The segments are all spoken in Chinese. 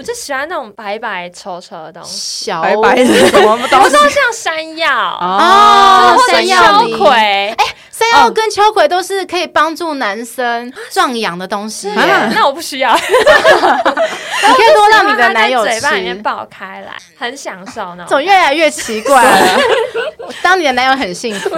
我就喜欢那种白白丑丑的东西，小白白的什么东西？我说像山药哦，山药秋葵，哎，山药跟秋葵都是可以帮助男生壮阳的东西。那我不需要，你可以多让你的男友嘴巴里面爆开来，很享受呢。怎么越来越奇怪了？当你的男友很幸福。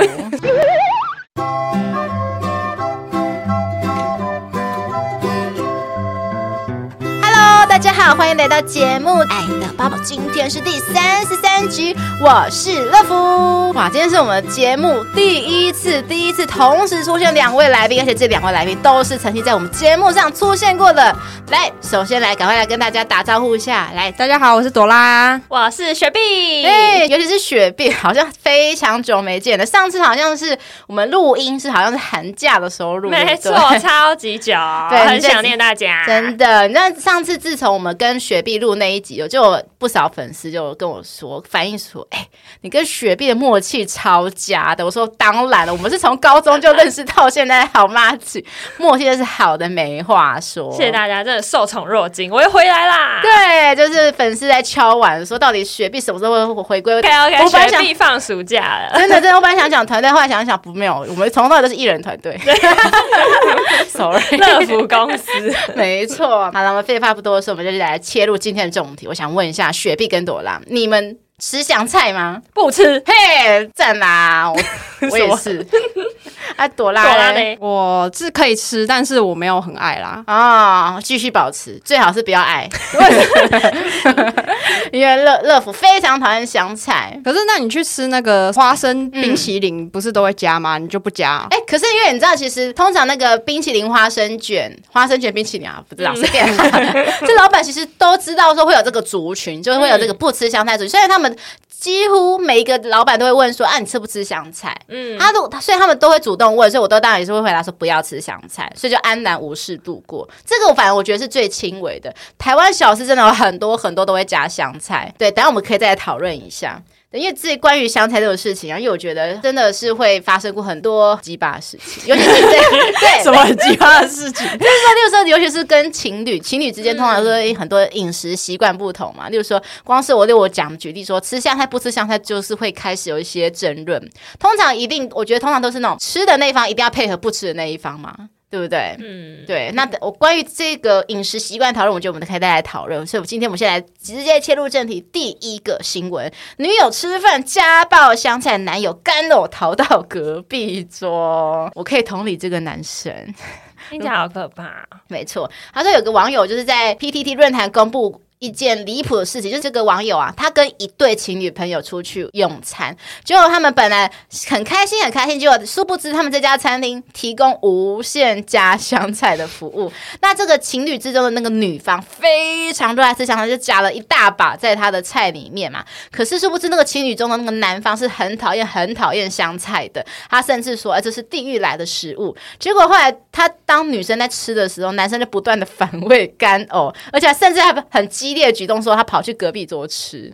好，欢迎来到节目《爱的抱抱》，今天是第三十三集，我是乐福。哇，今天是我们节目第一次，第一次同时出现两位来宾，而且这两位来宾都是曾经在我们节目上出现过的。来，首先来，赶快来跟大家打招呼一下。来，大家好，我是朵拉，我是雪碧。哎，尤其是雪碧，好像非常久没见了。上次好像是我们录音是好像是寒假的时候录，没错，超级久，对，很想念大家。真的，那上次自从我们跟雪碧录那一集，就有不少粉丝就跟我说，反映说，哎、欸，你跟雪碧的默契超佳的。我说当然了，我们是从高中就认识到现在，好吗？默契就是好的，没话说。谢谢大家，真的受宠若惊，我又回来啦。对，就是粉丝在敲碗说，到底雪碧什么时候会回归？OK OK，我本来想雪碧放暑假了，真的真的，我本来想讲团队，后来想想不没有，我们从头到尾都是艺人团队。Sorry，乐福公司，没错。好了，我们废话不多说，我们就来。切入今天的重题，我想问一下雪碧跟朵拉，你们吃香菜吗？不吃。嘿，赞啦！我，我也是。啊，朵拉，朵拉呢？我是可以吃，但是我没有很爱啦。啊、哦，继续保持，最好是不要爱。因为乐乐福非常讨厌香菜。可是，那你去吃那个花生冰淇淋，不是都会加吗？嗯、你就不加？哎、欸，可是因为你知道，其实通常那个冰淇淋花生卷、花生卷冰淇淋啊，不知道随便。这老板其实都知道说会有这个族群，就是会有这个不吃香菜族群，虽然他们。几乎每一个老板都会问说：“啊，你吃不吃香菜？”嗯，他都，所以他们都会主动问，所以我都当然也是会回答说不要吃香菜，所以就安然无事度过。这个我反正我觉得是最轻微的。台湾小吃真的有很多很多都会加香菜，对，等下我们可以再来讨论一下。因为自己关于香菜这种事情啊，因为我觉得真的是会发生过很多鸡巴的事情，尤其是对对什么很鸡巴的事情，就是说，例如说，尤其是跟情侣，情侣之间通常说很多饮食习惯不同嘛。例如说，光是我对我讲举例说，吃香菜不吃香菜，就是会开始有一些争论。通常一定，我觉得通常都是那种吃的那一方一定要配合不吃的那一方嘛。对不对？嗯，对。那我关于这个饮食习惯讨论，我觉得我们都可以再来讨论。所以，我今天我们先来直接切入正题。第一个新闻：女友吃饭家暴香菜，男友干呕逃到隔壁桌。我可以同理这个男生，听起来好可怕。没错，他说有个网友就是在 PTT 论坛公布。一件离谱的事情，就是这个网友啊，他跟一对情侣朋友出去用餐，结果他们本来很开心很开心，结果殊不知他们这家餐厅提供无限加香菜的服务。那这个情侣之中的那个女方非常热爱吃香菜，就加了一大把在他的菜里面嘛。可是殊不知那个情侣中的那个男方是很讨厌很讨厌香菜的，他甚至说，哎，这是地狱来的食物。结果后来他当女生在吃的时候，男生就不断的反胃干呕，而且甚至还很激。激烈的举动说他跑去隔壁桌吃。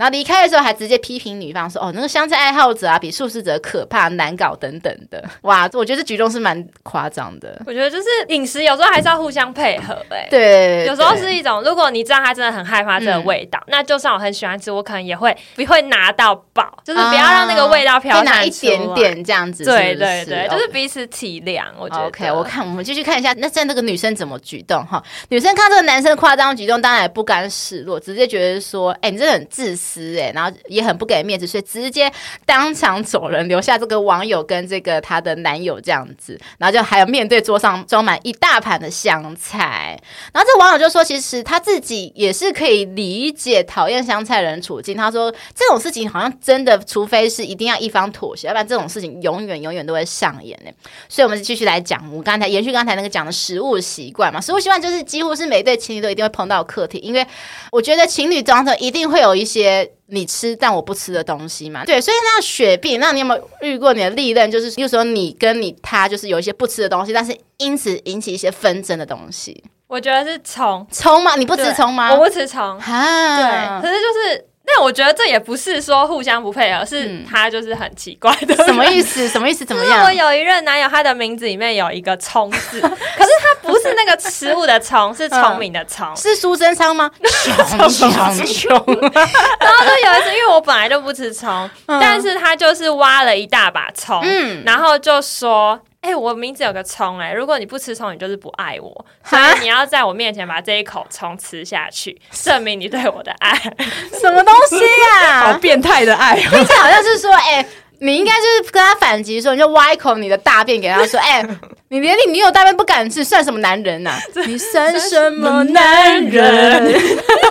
然后离开的时候还直接批评女方说：“哦，那个香菜爱好者啊，比素食者可怕难搞等等的。”哇，我觉得这举动是蛮夸张的。我觉得就是饮食有时候还是要互相配合哎、欸。对，有时候是一种，如果你知道他真的很害怕这个味道，嗯、那就算我很喜欢吃，我可能也会不会拿到饱，就是不要让那个味道飘散、啊、拿一点点这样子是是。对对对，就是彼此体谅。我觉得 OK，我看我们继续看一下，那现在那个女生怎么举动哈？女生看这个男生夸张举动，当然也不甘示弱，直接觉得说：“哎、欸，你真的很自私哎、”然后也很不给面子，所以直接当场走人，留下这个网友跟这个她的男友这样子。然后就还有面对桌上装满一大盘的香菜。然后这网友就说，其实他自己也是可以理解讨厌香菜人处境。他说这种事情好像真的，除非是一定要一方妥协，要不然这种事情永远永远都会上演呢。所以，我们继续来讲，我刚才延续刚才那个讲的食物习惯嘛，食物习惯就是几乎是每对情侣都一定会碰到课题，因为我觉得情侣当中一定会有一些。你吃但我不吃的东西嘛，对，所以那雪碧，那你有没有遇过你的历任？就是，比如说你跟你他，就是有一些不吃的东西，但是因此引起一些纷争的东西。我觉得是葱，葱吗？你不吃葱吗？我不吃葱，哈，对，可是就是。但我觉得这也不是说互相不配合，是他就是很奇怪的。什么意思？什么意思？怎么样？我有一任男友，他的名字里面有一个聪字，可是他不是那个食物的聪，是聪明的聪。是苏贞昌吗？穷穷穷。然后就有一次，因为我本来就不吃葱，但是他就是挖了一大把葱，然后就说。哎、欸，我名字有个葱哎，如果你不吃葱，你就是不爱我，所以你要在我面前把这一口葱吃下去，证明你对我的爱。什么东西呀、啊？好变态的爱！听起来好像是说，哎、欸，你应该就是跟他反击说，你就挖一口你的大便给他说，哎、欸，你连你女友大便不敢吃，算什么男人呐、啊？你算什么男人？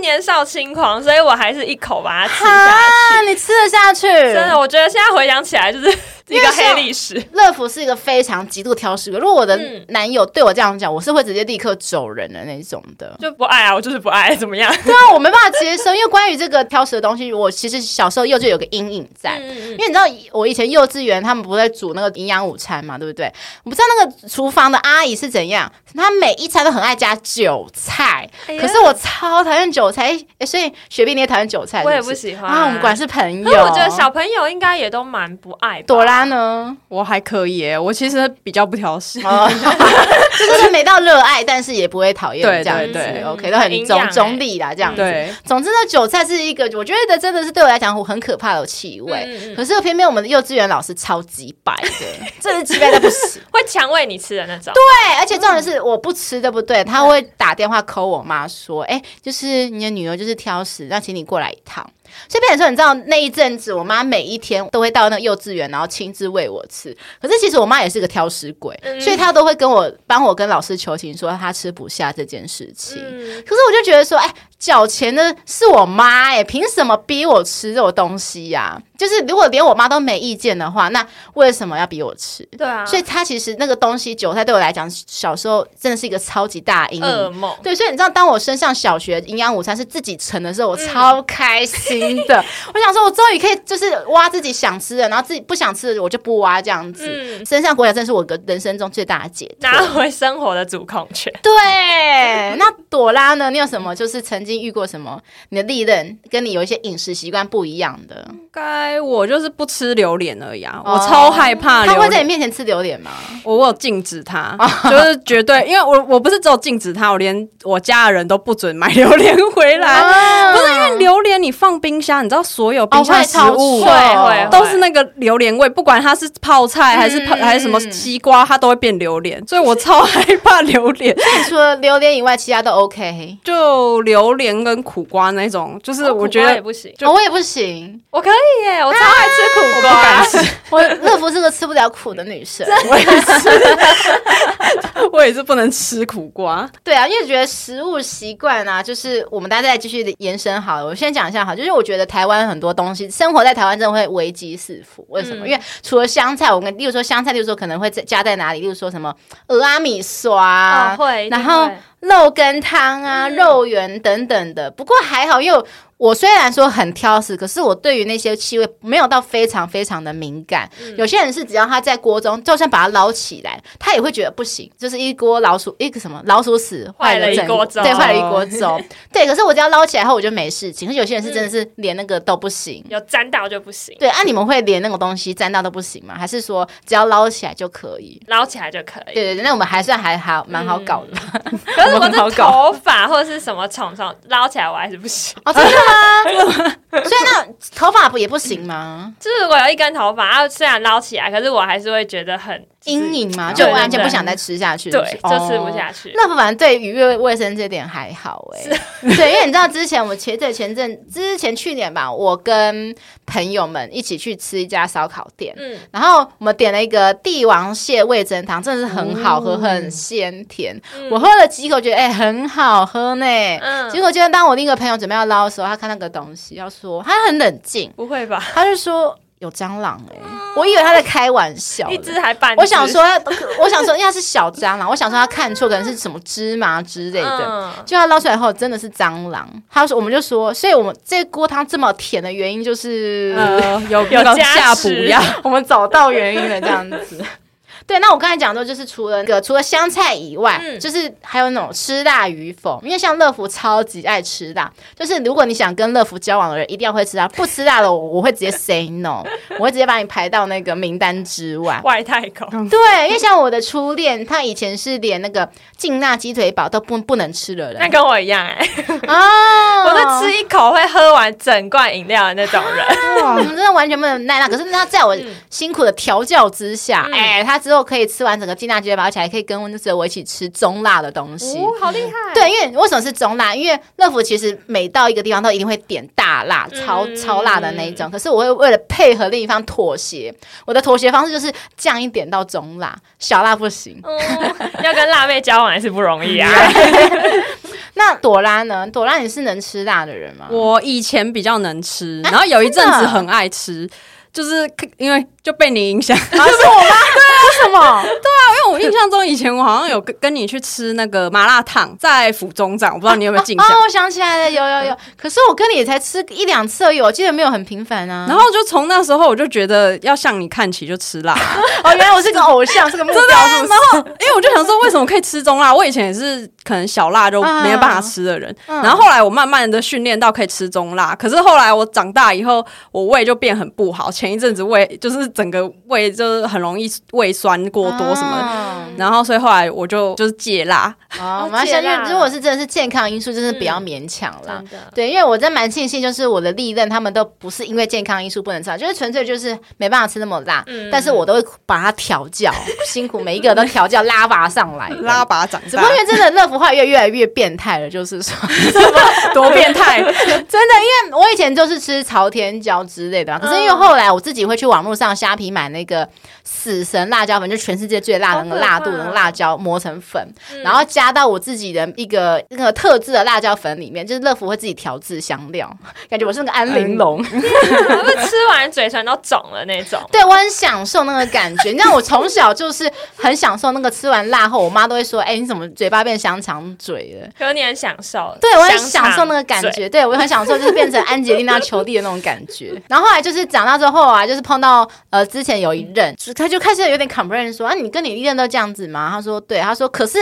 年少轻狂，所以我还是一口把它吃下去。你吃得下去？真的，我觉得现在回想起来就是。一个黑历史。乐福是一个非常极度挑食的。如果我的男友对我这样讲，我是会直接立刻走人的那种的，就不爱啊，我就是不爱，怎么样？对啊，我没办法接受。因为关于这个挑食的东西，我其实小时候幼稚有个阴影在。因为你知道，我以前幼稚园他们不是在煮那个营养午餐嘛，对不对？我不知道那个厨房的阿姨是怎样，她每一餐都很爱加韭菜。可是我超讨厌韭菜，所以雪碧你也讨厌韭菜？我也不喜欢啊。我们果然是朋友。我觉得小朋友应该也都蛮不爱。朵拉呢？我还可以耶，我其实比较不挑食，就是没到热爱，但是也不会讨厌这样子。对对对，OK，都很中中立啦，这样子。对，总之呢，韭菜是一个我觉得真的是对我来讲很可怕的气味。嗯、可是偏偏我们的幼稚园老师超级白的，这是鸡掰的不行，会强喂你吃的那种。对，而且重点是我不吃，对不对？他会打电话 call 我妈说：“哎、欸，就是你的女儿就是挑食，那请你过来一趟。”所以变成说，你知道那一阵子，我妈每一天都会到那个幼稚园，然后亲自喂我吃。可是其实我妈也是个挑食鬼，嗯、所以她都会跟我帮我跟老师求情，说她吃不下这件事情。嗯、可是我就觉得说，哎，缴钱的是我妈，哎，凭什么逼我吃这种东西呀、啊？就是如果连我妈都没意见的话，那为什么要逼我吃？对啊，所以她其实那个东西韭菜对我来讲，小时候真的是一个超级大阴影。噩梦。对，所以你知道，当我升上小学，营养午餐是自己盛的时候，我超开心的。嗯、我想说，我终于可以就是挖自己想吃的，然后自己不想吃的我就不挖这样子。嗯、身上国小真是我个人生中最大的解脱，拿回生活的主控权。对，那朵拉呢？你有什么就是曾经遇过什么？你的利刃跟你有一些饮食习惯不一样的？该我就是不吃榴莲而已啊！我超害怕他会在你面前吃榴莲吗？我我有禁止他，就是绝对，因为我我不是只有禁止他，我连我家的人都不准买榴莲回来。不是因为榴莲你放冰箱，你知道所有冰箱食物都是那个榴莲味，不管它是泡菜还是泡还是什么西瓜，它都会变榴莲，所以我超害怕榴莲。除了榴莲以外，其他都 OK。就榴莲跟苦瓜那种，就是我觉得也不行，我也不行，我可以。耶，我超爱吃苦瓜，啊、我乐福是个吃不了苦的女生，我也是，我也是不能吃苦瓜。对啊，因为觉得食物习惯啊，就是我们大家再继续延伸好了。我先讲一下哈，就是我觉得台湾很多东西，生活在台湾真的会危机四伏。为什么？嗯、因为除了香菜，我们例如说香菜，例如说可能会加在哪里？例如说什么俄阿米刷，会，然后肉羹汤啊、嗯、肉圆等等的。不过还好，因为我虽然说很挑食，可是我对于那些气味没有到非常非常的敏感。嗯、有些人是只要他在锅中，就算把它捞起来，他也会觉得不行，就是一锅老鼠一个什么老鼠屎坏了一锅粥，对，坏了一锅粥。对，可是我只要捞起来后，我就没事情。可是有些人是真的是连那个都不行，有沾到就不行。对，啊，你们会连那种东西沾到都不行吗？还是说只要捞起来就可以？捞起来就可以。对对对，那我们还算还好，蛮好搞的。嗯、可是 我的头发或者是什么虫虫捞起来，我还是不行。哦，真的吗？所以那头发不也不行吗？就是如果有一根头发，它虽然捞起来，可是我还是会觉得很阴影嘛，就完全不想再吃下去。对，就吃不下去。那反正对于卫生这点还好哎。对，因为你知道之前我们前阵前阵之前去年吧，我跟朋友们一起去吃一家烧烤店，嗯，然后我们点了一个帝王蟹味噌汤，真的是很好喝，很鲜甜。我喝了几口，觉得哎很好喝呢。嗯，结果就当我另一个朋友准备要捞的时候，他看那个东西要说，他很冷静，不会吧？他就说。有蟑螂哎、欸！我以为他在开玩笑，一只还半只。我想说，我想说，因为他是小蟑螂，我想说他看错，可能是什么芝麻之类的。嗯、就他捞出来后，真的是蟑螂。他说，我们就说，所以我们这锅汤这么甜的原因就是、呃、有有下补药。我们找到原因了，这样子。对，那我刚才讲的就是除了那个除了香菜以外，嗯、就是还有那种吃辣与否。因为像乐福超级爱吃辣，就是如果你想跟乐福交往的人，一定要会吃辣。不吃辣的我，我会直接 say no，我会直接把你排到那个名单之外。外太空。对，因为像我的初恋，他以前是连那个劲辣鸡腿堡都不不能吃的人。那跟我一样哎、欸。哦，我是吃一口会喝完整罐饮料的那种人。我们真的完全没有耐辣。可是他在我辛苦的调教之下，哎、嗯欸，他之后可以吃完整个劲辣鸡腿堡，而且还可以跟温哲我一起吃中辣的东西。哦，好厉害！对，因为为什么是中辣？因为乐福其实每到一个地方都一定会点大辣，超超辣的那一种。可是我会为了配合另一方妥协，我的妥协方式就是降一点到中辣，小辣不行。嗯、要跟辣妹交往还是不容易啊。那朵拉呢？朵拉，你是能吃辣的人吗？我以前比较能吃，然后有一阵子很爱吃，啊、就是因为。就被你影响，是我吗？对啊，为什么？对啊，因为我印象中以前我好像有跟跟你去吃那个麻辣烫，在府中站，我不知道你有没有印象。哦，我想起来了，有有有。可是我跟你也才吃一两次而已，我记得没有很频繁啊。然后就从那时候我就觉得要向你看齐，就吃辣。哦，原来我是个偶像，是个目 标。然后，因为我就想说，为什么可以吃中辣？我以前也是可能小辣就没有办法吃的人。然后后来我慢慢的训练到可以吃中辣。可是后来我长大以后，我胃就变很不好。前一阵子胃就是。整个胃就是很容易胃酸过多什么然后所以后来我就就是戒辣。哦，我们要相信，如果是真的是健康因素，真的不要勉强啦。嗯、对，因为我真蛮庆幸，就是我的历任他们都不是因为健康因素不能吃，就是纯粹就是没办法吃那么辣。嗯、但是我都会把它调教，辛苦每一个都调教拉拔上来，拉拔长大。只不过因为真的乐福化越越来越变态了，就是说 多变态，真的，因为我以前就是吃朝天椒之类的，可是因为后来我自己会去网络上虾皮买那个死神辣椒粉，就全世界最辣的那个辣度的那个辣椒磨成粉，嗯、然后加。到我自己的一个那个特制的辣椒粉里面，就是乐福会自己调制香料，感觉我是那个安玲珑，嗯、吃完嘴唇都肿了那种。对，我很享受那个感觉。你知道，我从小就是很享受那个吃完辣后，我妈都会说：“哎、欸，你怎么嘴巴变香肠嘴了？”可是你很享受，对我很享受那个感觉。对我很享受，就是变成安吉丽娜·裘蒂的那种感觉。然后后来就是长大之后啊，就是碰到呃之前有一任，他就开始有点 complain 说：“啊，你跟你一任都这样子吗？”他说：“对。”他说：“可是。”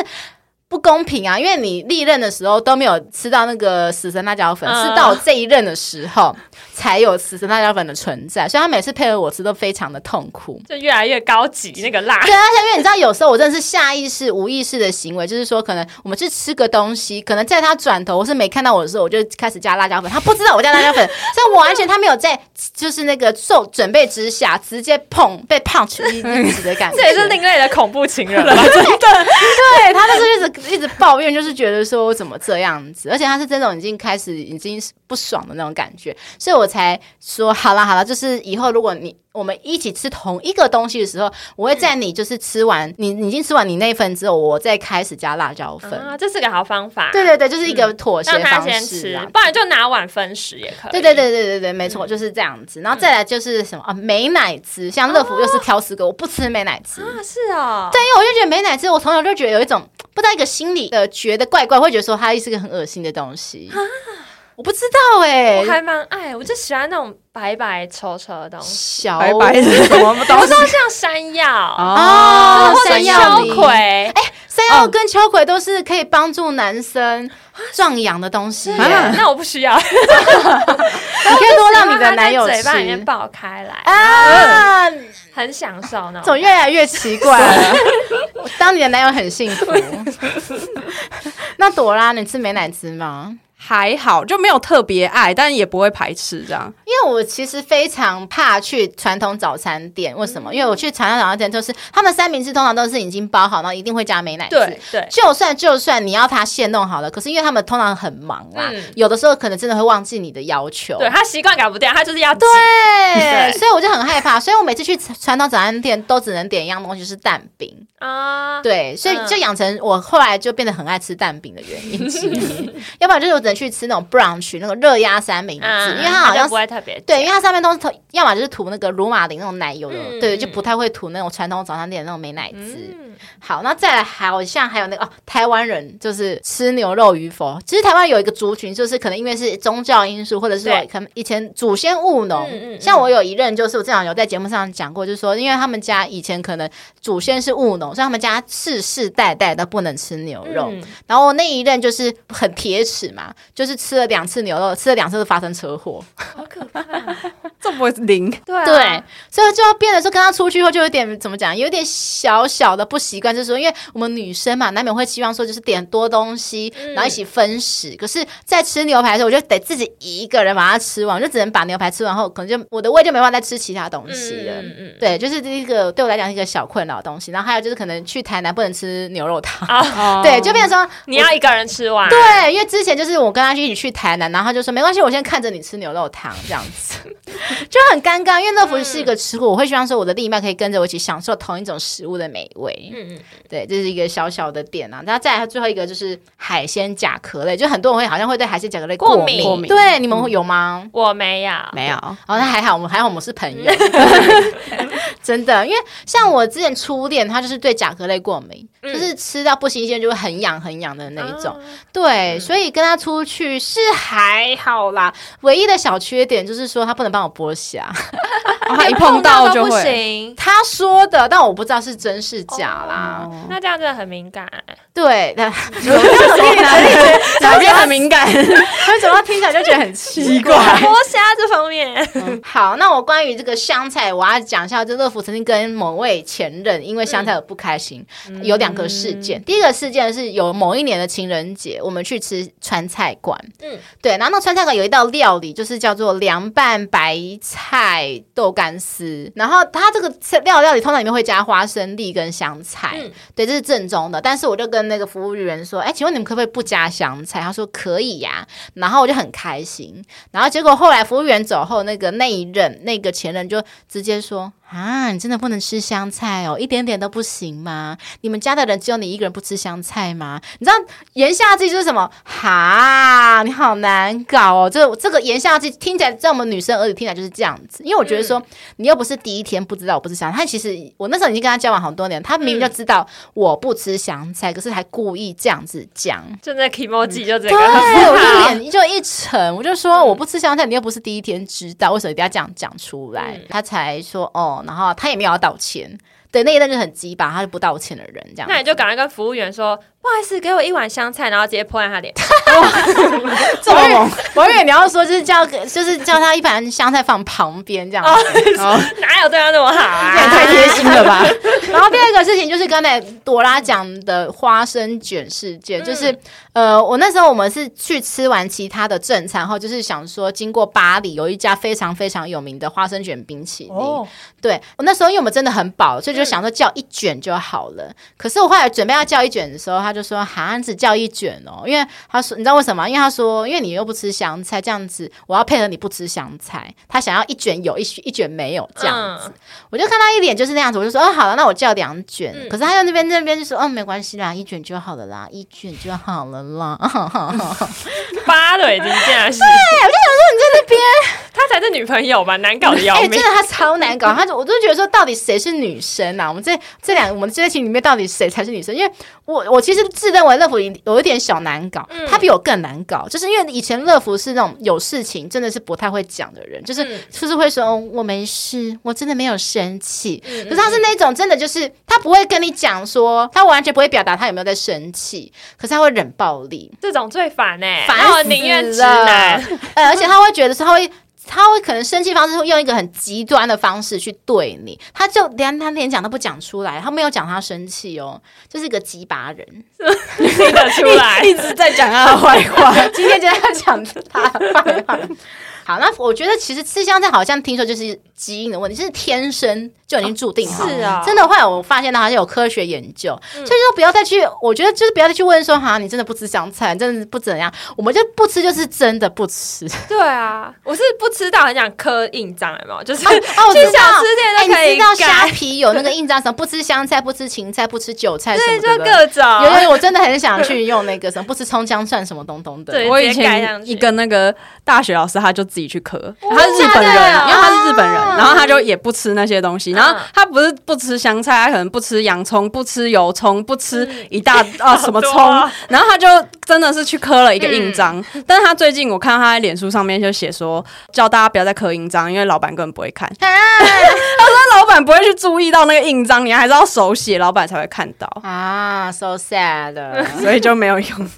不公平啊！因为你历任的时候都没有吃到那个死神辣椒粉，是、嗯、到我这一任的时候才有死神辣椒粉的存在，所以他每次配合我吃都非常的痛苦，就越来越高级那个辣。对啊，因为你知道，有时候我真的是下意识、无意识的行为，就是说，可能我们去吃个东西，可能在他转头或是没看到我的时候，我就开始加辣椒粉，他不知道我加辣椒粉，所以我完全他没有在就是那个受准备之下直接碰被 punch 一一直的感觉，这也是另类的恐怖情人了，真的，对他就是一直。一直抱怨，就是觉得说怎么这样子，而且他是这种已经开始已经不爽的那种感觉，所以我才说好了好了，就是以后如果你。我们一起吃同一个东西的时候，我会在你就是吃完、嗯、你你已经吃完你那份之后，我再开始加辣椒粉啊，这是个好方法。对对对，就是一个妥协方式、啊嗯、让他先吃，不然就拿碗分食也可以。对对对对对对，没错，就是这样子。然后再来就是什么啊，美奶滋，像乐福又是挑食哥，哦、我不吃美奶滋啊，是啊、哦，对，因为我就觉得美奶滋，我从小就觉得有一种不知道一个心理的觉得怪怪，会觉得说它是个很恶心的东西。啊我不知道哎，我还蛮爱，我就喜欢那种白白丑丑的东西，小白白的什么东西？我说像山药哦，山药、秋葵，哎，山药跟秋葵都是可以帮助男生壮阳的东西。那我不需要，你可以多让你的男友嘴巴里面爆开来啊，很享受呢。怎么越来越奇怪了？当你的男友很幸福。那朵拉，你吃美乃滋吗？还好，就没有特别爱，但也不会排斥这样。因为我其实非常怕去传统早餐店，为什么？因为我去传统早餐店，就是他们三明治通常都是已经包好，然后一定会加美奶滋。对对，就算就算你要他现弄好了，可是因为他们通常很忙啊，嗯、有的时候可能真的会忘记你的要求。对，他习惯改不掉，他就是要对，对所以我就很害怕，所以我每次去传统早餐店都只能点一样东西，就是蛋饼啊。对，所以就养成我后来就变得很爱吃蛋饼的原因之一。要不然就是我。去吃那种 brunch 那个热压三明治，因为它好像不会特别别对，因为它上面都是涂，要么就是涂那个乳玛琳那种奶油的，嗯、对，就不太会涂那种传统早餐店的那种美奶滋。嗯、好，那再来好像还有那个哦，台湾人就是吃牛肉与否。其实台湾有一个族群，就是可能因为是宗教因素，或者是说可能以前祖先务农。像我有一任，就是我正好有在节目上讲过，就是说，因为他们家以前可能祖先是务农，所以他们家世世代代都不能吃牛肉。嗯、然后那一任就是很铁齿嘛，就是吃了两次牛肉，吃了两次就发生车祸，好可怕，这不会灵？对、啊、对，所以就要变得说跟他出去后就有点怎么讲，有点小小的不习惯，就是说，因为我们女生嘛，难免会希望说就是点多东西，然后一起分食。嗯、可是，在吃牛排的时候，我就得自己一个人把它吃完，我就只能把牛排吃完后，可能就我的胃就没办法再吃其他东西了。嗯嗯，对，就是这个对我来讲是一个小困扰的东西。然后还有就是可能去台南不能吃牛肉汤，哦、对，就变成说你要一个人吃完。对，因为之前就是我跟他一起去台南，然后他就说没关系，我先看着你吃牛肉汤这样子，就很尴尬。因为乐福是一个吃货，嗯、我会希望说我的另一半可以跟着我一起享受同一种食物的美味。嗯嗯，对，这是一个小小的点啊。然后再来最后一个就是海鲜甲壳类，就很多人会好像会对海鲜甲壳类过敏。过敏对，你们会有吗？嗯、我没有，没有。哦，那还好，我们还好，我们是朋友。真的，因为像我之前初恋，他就是对甲壳类过敏，嗯、就是吃到不新鲜就会很痒很痒的那一种。啊、对，嗯、所以跟他出去是还好啦，唯一的小缺点就是说他不能帮我剥虾，他一碰到就会。他说的，但我不知道是真是假啦。哦、那这样真的很敏感。对，那哪边很敏感？为什么听起来就觉得很奇怪？剥虾这方面、嗯，好，那我关于这个香菜，我要讲一下，就乐福曾经跟某位前任因为香菜而不开心，嗯、有两个事件。嗯、第一个事件是有某一年的情人节，我们去吃川菜馆，嗯，对，然后那川菜馆有一道料理，就是叫做凉拌白菜豆干丝，然后它这个料料理通常里面会加花生粒跟香菜，嗯、对，这是正宗的。但是我就跟那个服务员说：“哎，请问你们可不可以不加香菜？”他说：“可以呀。”然后我就很开心。然后结果后来服务员走后，那个那一任那个前任就直接说。啊，你真的不能吃香菜哦，一点点都不行吗？你们家的人只有你一个人不吃香菜吗？你知道言下之意就是什么？哈，你好难搞哦。这这个言下之意听起来，在我们女生耳里听起来就是这样子。因为我觉得说，嗯、你又不是第一天不知道我不吃香菜。他其实我那时候已经跟他交往好多年，他明明就知道我不吃香菜，嗯、可是还故意这样子讲。就在 kimoji 就这个，对，我就脸就一沉，我就说我不吃香菜，你又不是第一天知道，为什么一定要这样讲出来？嗯、他才说哦。然后他也没有要道歉，对，那一段就很鸡巴，他是不道歉的人，这样。那你就赶快跟服务员说。不好意思，给我一碗香菜，然后直接泼在他脸。这么猛！我以为你要说就是叫，就是叫他一盘香菜放旁边这样子。哪有对他那么好啊？也太贴心了吧！然后第二个事情就是刚才朵拉讲的花生卷事件，就是呃，我那时候我们是去吃完其他的正餐后，就是想说经过巴黎有一家非常非常有名的花生卷冰淇淋。对，我那时候因为我们真的很饱，所以就想说叫一卷就好了。可是我后来准备要叫一卷的时候，他就。说好像只叫一卷哦，因为他说你知道为什么？因为他说因为你又不吃香菜，这样子我要配合你不吃香菜。他想要一卷有，一一卷没有这样子。嗯、我就看他一脸就是那样子，我就说哦好了，那我叫两卷。嗯、可是他在那边那边就说哦没关系啦，一卷就好了啦，一卷就好了啦。八的已经这样是，对，我就想说你在那边，他才是女朋友吧？难搞的要命，欸、真的他超难搞。他就我就觉得说到底谁是女生啊？我们这这两我们这群里面到底谁才是女生？因为我我其实。自认为乐福有一点小难搞，嗯、他比我更难搞，就是因为以前乐福是那种有事情真的是不太会讲的人，就是、嗯、就是会说、哦、我没事，我真的没有生气。嗯、可是他是那种真的就是他不会跟你讲说，他完全不会表达他有没有在生气，可是他会冷暴力，这种最烦哎、欸，烦死宁愿直男，呃，而且他会觉得说他会。他会可能生气方式会用一个很极端的方式去对你，他就连他连讲都不讲出来，他没有讲他生气哦，就是一个鸡巴人，听得出来，一直在讲他的坏话，今天就在讲他的坏话。好，那我觉得其实吃香菜好像听说就是基因的问题，就是天生就已经注定好。是啊，真的后来我发现它好像有科学研究，所以说不要再去，我觉得就是不要再去问说哈，你真的不吃香菜，真的不怎样，我们就不吃就是真的不吃。对啊，我是不吃到很想刻印章，有没有？就是哦，去想吃店都可以。你知道虾皮有那个印章，什么不吃香菜、不吃芹菜、不吃韭菜什么的，就各种。有有，我真的很想去用那个什么不吃葱姜蒜什么东东的。对我以前一个那个大学老师，他就。自己去磕。他是日本人，因为他是日本人，然后他就也不吃那些东西。然后他不是不吃香菜，他可能不吃洋葱，不吃油葱，不吃一大啊 什么葱。然后他就真的是去刻了一个印章。但是他最近我看到他在脸书上面就写说，叫大家不要再刻印章，因为老板根本不会看。他说老板不会去注意到那个印章，你还是要手写，老板才会看到啊。So sad，所以就没有用。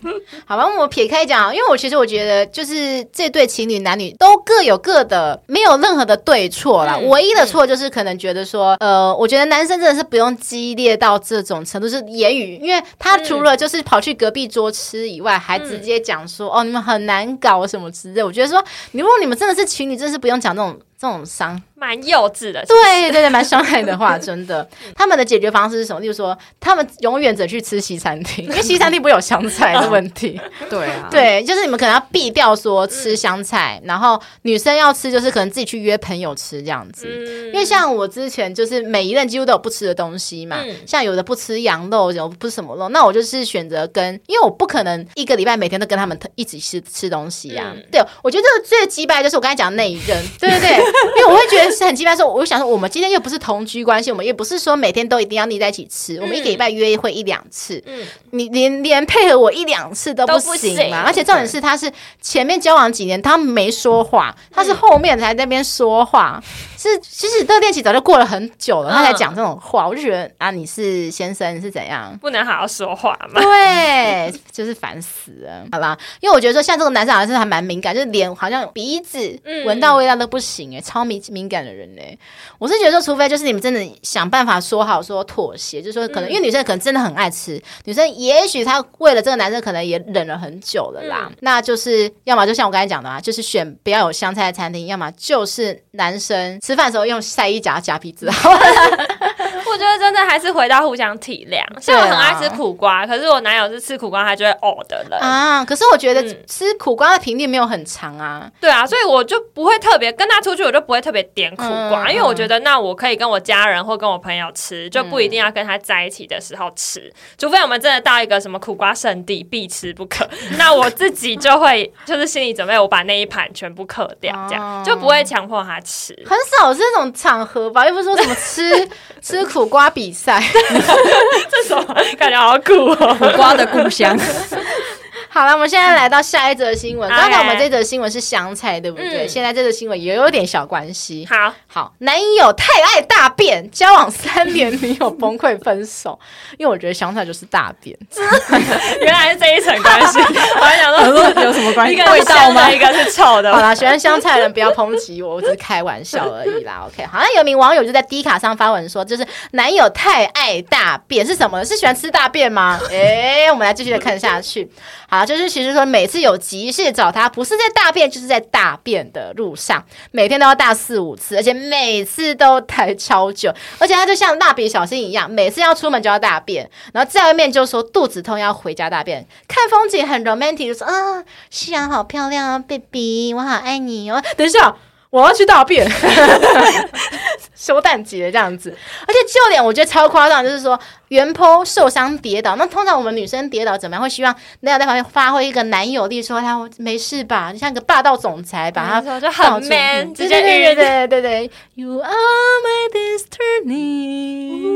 好吧，我撇开讲，因为我其实我觉得，就是这对情侣男女都各有各的，没有任何的对错啦。嗯、唯一的错就是可能觉得说，嗯、呃，我觉得男生真的是不用激烈到这种程度，是言语，因为他除了就是跑去隔壁桌吃以外，嗯、还直接讲说，哦，你们很难搞什么之类。我觉得说，如果你们真的是情侣，真的是不用讲那种这种伤。蛮幼稚的，对对对，蛮伤害的话，真的。他们的解决方式是什么？就是说，他们永远只去吃西餐厅，因为西餐厅不会有香菜的问题。对啊，对，就是你们可能要避掉说吃香菜，然后女生要吃，就是可能自己去约朋友吃这样子。因为像我之前就是每一任几乎都有不吃的东西嘛，像有的不吃羊肉，有不吃什么肉，那我就是选择跟，因为我不可能一个礼拜每天都跟他们一起吃吃东西呀。对，我觉得这个最击败就是我刚才讲的那一任，对对对，因为我会觉得。是很奇怪，说我就想说，我们今天又不是同居关系，我们也不是说每天都一定要腻在一起吃，嗯、我们一个礼拜约会一两次。嗯，你连连配合我一两次都不行嘛？而且重点是，他是前面交往几年，他没说话，他是后面才在那边说话。嗯、是其实热恋期早就过了很久了，他才讲这种话，我就觉得啊，你是先生是怎样？不能好好说话嘛？对，就是烦死了。好吧，因为我觉得说，像这个男生好像是还蛮敏感，就是脸好像鼻子闻到味道都不行哎，超敏敏感。的人呢，我是觉得说，除非就是你们真的想办法说好说妥协，就是说可能因为女生可能真的很爱吃，女生也许她为了这个男生可能也忍了很久了啦，那就是要么就像我刚才讲的啊，就是选不要有香菜的餐厅，要么就是男生吃饭的时候用晒衣夹夹鼻子。我觉得真的还是回到互相体谅。像我很爱吃苦瓜，可是我男友是吃苦瓜他就会呕的人啊。可是我觉得吃苦瓜的频率没有很长啊。对啊，所以我就不会特别跟他出去，我就不会特别点。苦瓜，嗯、因为我觉得那我可以跟我家人或跟我朋友吃，就不一定要跟他在一起的时候吃，嗯、除非我们真的到一个什么苦瓜圣地必吃不可，那我自己就会就是心理准备，我把那一盘全部嗑掉，这样就不会强迫他吃。很少是这种场合吧，又不是说什么吃 吃苦瓜比赛，这什么？感觉好苦哦，苦瓜的故乡。好了，我们现在来到下一则新闻。刚才我们这则新闻是香菜，对不对？嗯、现在这则新闻也有点小关系。好好，男友太爱大便，交往三年女友崩溃分手。因为我觉得香菜就是大便，原来是这一层关系。我还想说有什么关系？一个味道吗？一个是臭的。好啦，喜欢香菜的人不要抨击我，我只是开玩笑而已啦。OK，好像有名网友就在 D 卡上发文说，就是男友太爱大便是什么？是喜欢吃大便吗？哎、欸，我们来继续的看下去。好。就是其实说，每次有急事找他，不是在大便，就是在大便的路上，每天都要大四五次，而且每次都待超久，而且他就像蜡笔小新一样，每次要出门就要大便，然后在外面就说肚子痛要回家大便，看风景很 romantic，就说啊，夕阳好漂亮啊，baby，我好爱你哦。等一下。我要去大便，圣诞节这样子，而且就连我觉得超夸张，就是说原 po 受伤跌倒，那通常我们女生跌倒怎么样？会希望男友在旁边发挥一个男友力，说他没事吧，就像个霸道总裁，把他就很 man，直接对对对对对，You are my destiny。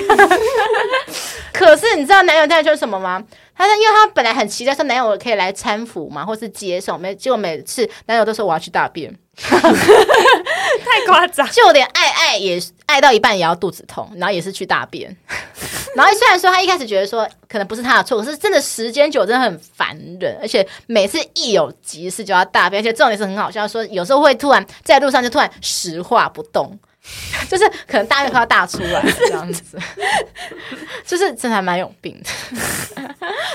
可是你知道男友在说什么吗？他说，因为他本来很期待说男友可以来搀扶嘛，或是接送，没结果每次男友都说我要去大便。太夸张，就连爱爱也爱到一半也要肚子痛，然后也是去大便。然后虽然说他一开始觉得说可能不是他的错，可是真的时间久真的很烦人，而且每次一有急事就要大便，而且重点是很好笑，说有时候会突然在路上就突然石化不动。就是可能大便快要大出来这样子，就是真的还蛮有病的。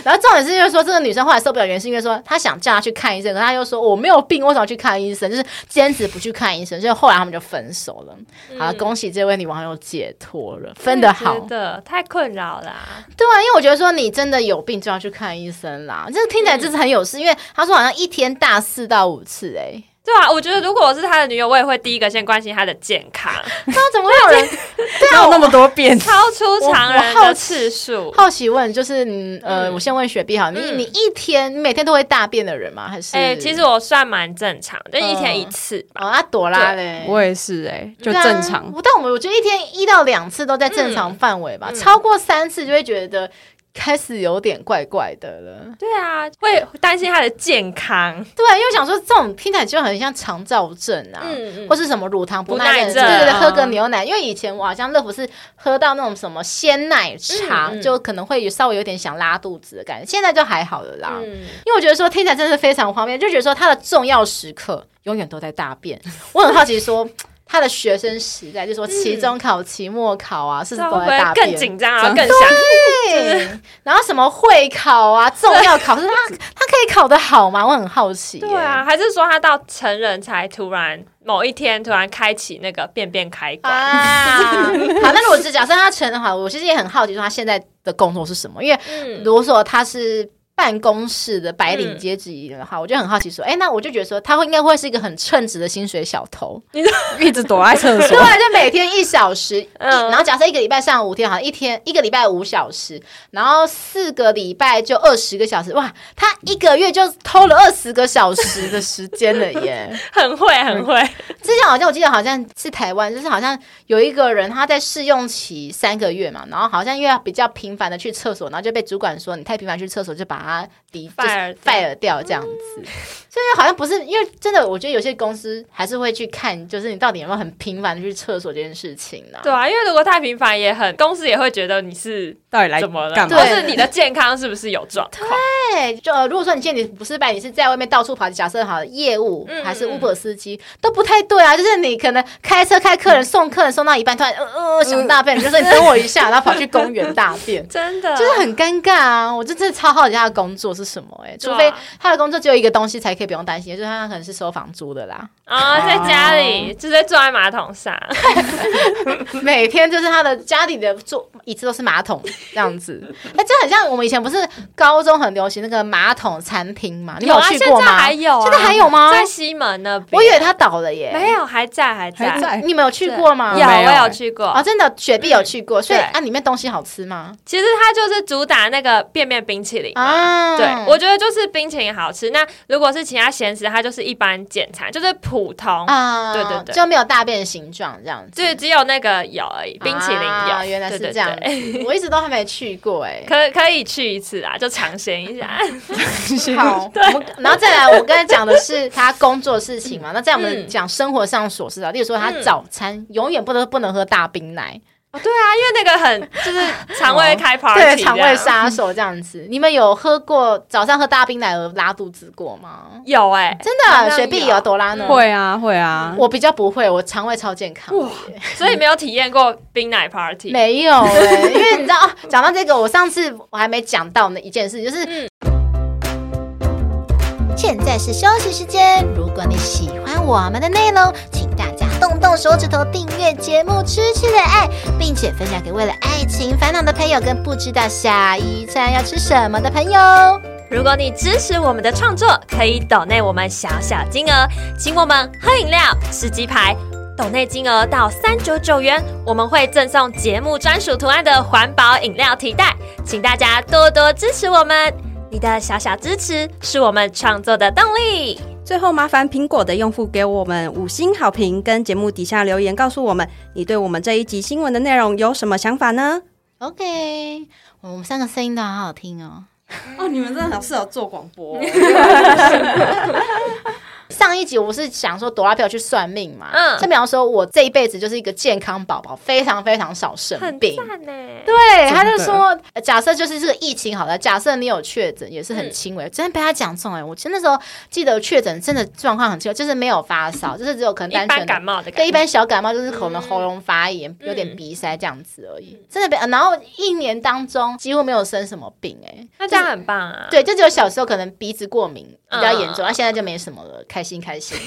然后重点是因为说，这个女生后来受不了，原因是因为说她想叫他去看医生，可是他又说我没有病，为什么去看医生？就是坚持不去看医生，所以后来他们就分手了。好，恭喜这位女网友解脱了，分得好，真的太困扰啦。对啊，因为我觉得说你真的有病就要去看医生啦，这个听起来就是很有事，因为他说好像一天大四到五次，哎。对啊，我觉得如果我是他的女友，我也会第一个先关心他的健康。那怎么会有人 对啊，那么多遍，超出常人的次数？好奇问，就是呃，我先问雪碧好，你你一天你每天都会大便的人吗？还是？哎，其实我算蛮正常，就一天一次。哦，阿朵拉嘞，我也是哎，就正常。但我们我觉得一天一到两次都在正常范围吧，超过三次就会觉得。开始有点怪怪的了。对啊，会担心他的健康。对，因为想说这种听起来就很像肠燥症啊，嗯嗯，或是什么乳糖不耐症，对对对，喝个牛奶。因为以前我好像乐福是喝到那种什么鲜奶茶，就可能会稍微有点想拉肚子的感觉。现在就还好了啦，因为我觉得说听起来真的是非常方便，就觉得说它的重要时刻永远都在大便。我很好奇说。他的学生时代，就说期中考、期末考啊，是都在大便，更紧张啊，更想对。然后什么会考啊，重要考试，他他可以考得好吗？我很好奇。对啊，还是说他到成人才突然某一天突然开启那个便便开关啊？好，那如果是假设他成人的话，我其实也很好奇，说他现在的工作是什么？因为如果说他是。办公室的白领阶级的话，我就很好奇说，哎，那我就觉得说，他会应该会是一个很称职的薪水小偷，一直躲在厕所，对，就每天一小时，然后假设一个礼拜上五天，好像一天一个礼拜五小时，然后四个礼拜就二十个小时，哇，他一个月就偷了二十个小时的时间了耶，很会很会。之前好像我记得好像是台湾，就是好像有一个人他在试用期三个月嘛，然后好像因为要比较频繁的去厕所，然后就被主管说，你太频繁去厕所就把。啊，离 fire fire 掉这样子，嗯、所以好像不是因为真的，我觉得有些公司还是会去看，就是你到底有没有很频繁的去厕所这件事情呢？对啊，因为如果太频繁，也很公司也会觉得你是到底来怎么了，或是你的健康是不是有状况？对，就如果说你现在你不是白，你是在外面到处跑，假设好业务、嗯、还是 Uber 司机都不太对啊，就是你可能开车开客人、嗯、送客人送到一半，突然呃呃想大便，嗯、就说你等我一下，然后跑去公园大便，真的。就是很尴尬啊！我就真的超好奇他的工作是什么哎、欸，除非他的工作只有一个东西才可以不用担心，就是他可能是收房租的啦。啊，在家里就是坐在马桶上，每天就是他的家里的坐椅子都是马桶这样子。哎，这很像我们以前不是高中很流行那个马桶餐厅嘛？你有去过吗？还有，现在还有吗？在西门那边，我以为他倒了耶。没有，还在，还在。你们有去过吗？有，我有去过。哦，真的，雪碧有去过。所以啊，里面东西好吃吗？其实它就是主打那个便便冰淇淋啊。对，我觉得就是冰淇淋好吃。那如果是其他咸食，它就是一般简餐，就是普通啊。对对对，就没有大便的形状这样子。对，只有那个有而已。冰淇淋有，原来是这样。我一直都还没去过哎，可可以去一次啊，就尝鲜一下。好，对。然后再来，我刚才讲的是他工作事情嘛。那在我们讲生活上琐事啊，例如说他早餐永远不能不能喝大冰奶。对啊，因为那个很 就是肠胃开 party，对，肠胃杀手这样子。你们有喝过早上喝大冰奶而拉肚子过吗？有哎，真的，雪碧有多拉呢？会啊，会啊。我比较不会，我肠胃超健康，所以没有体验过冰奶 party。没有哎，因为你知道啊，讲到这个，我上次我还没讲到那一件事，就是。现在是休息时间。如果你喜欢我们的内容，请大家动动手指头订阅节目《痴痴的爱》，并且分享给为了爱情烦恼的朋友，跟不知道下一餐要吃什么的朋友。如果你支持我们的创作，可以抖内我们小小金额，请我们喝饮料、吃鸡排。抖内金额到三九九元，我们会赠送节目专属图案的环保饮料提袋，请大家多多支持我们。你的小小支持是我们创作的动力。最后，麻烦苹果的用户给我们五星好评，跟节目底下留言，告诉我们你对我们这一集新闻的内容有什么想法呢？OK，我们三个声音都好好听哦。哦，你们真的很适合做广播。上一集我是想说朵拉陪我去算命嘛，嗯，就比方说我这一辈子就是一个健康宝宝，非常非常少生病，很。对，他就说，假设就是这个疫情好了，假设你有确诊也是很轻微，真的被他讲中哎，我其实那时候记得确诊真的状况很轻微，就是没有发烧，就是只有可能单纯感冒的，对，一般小感冒就是可能喉咙发炎，有点鼻塞这样子而已，真的被，然后一年当中几乎没有生什么病哎，那这样很棒啊。对，就只有小时候可能鼻子过敏比较严重，那现在就没什么了。开心开心，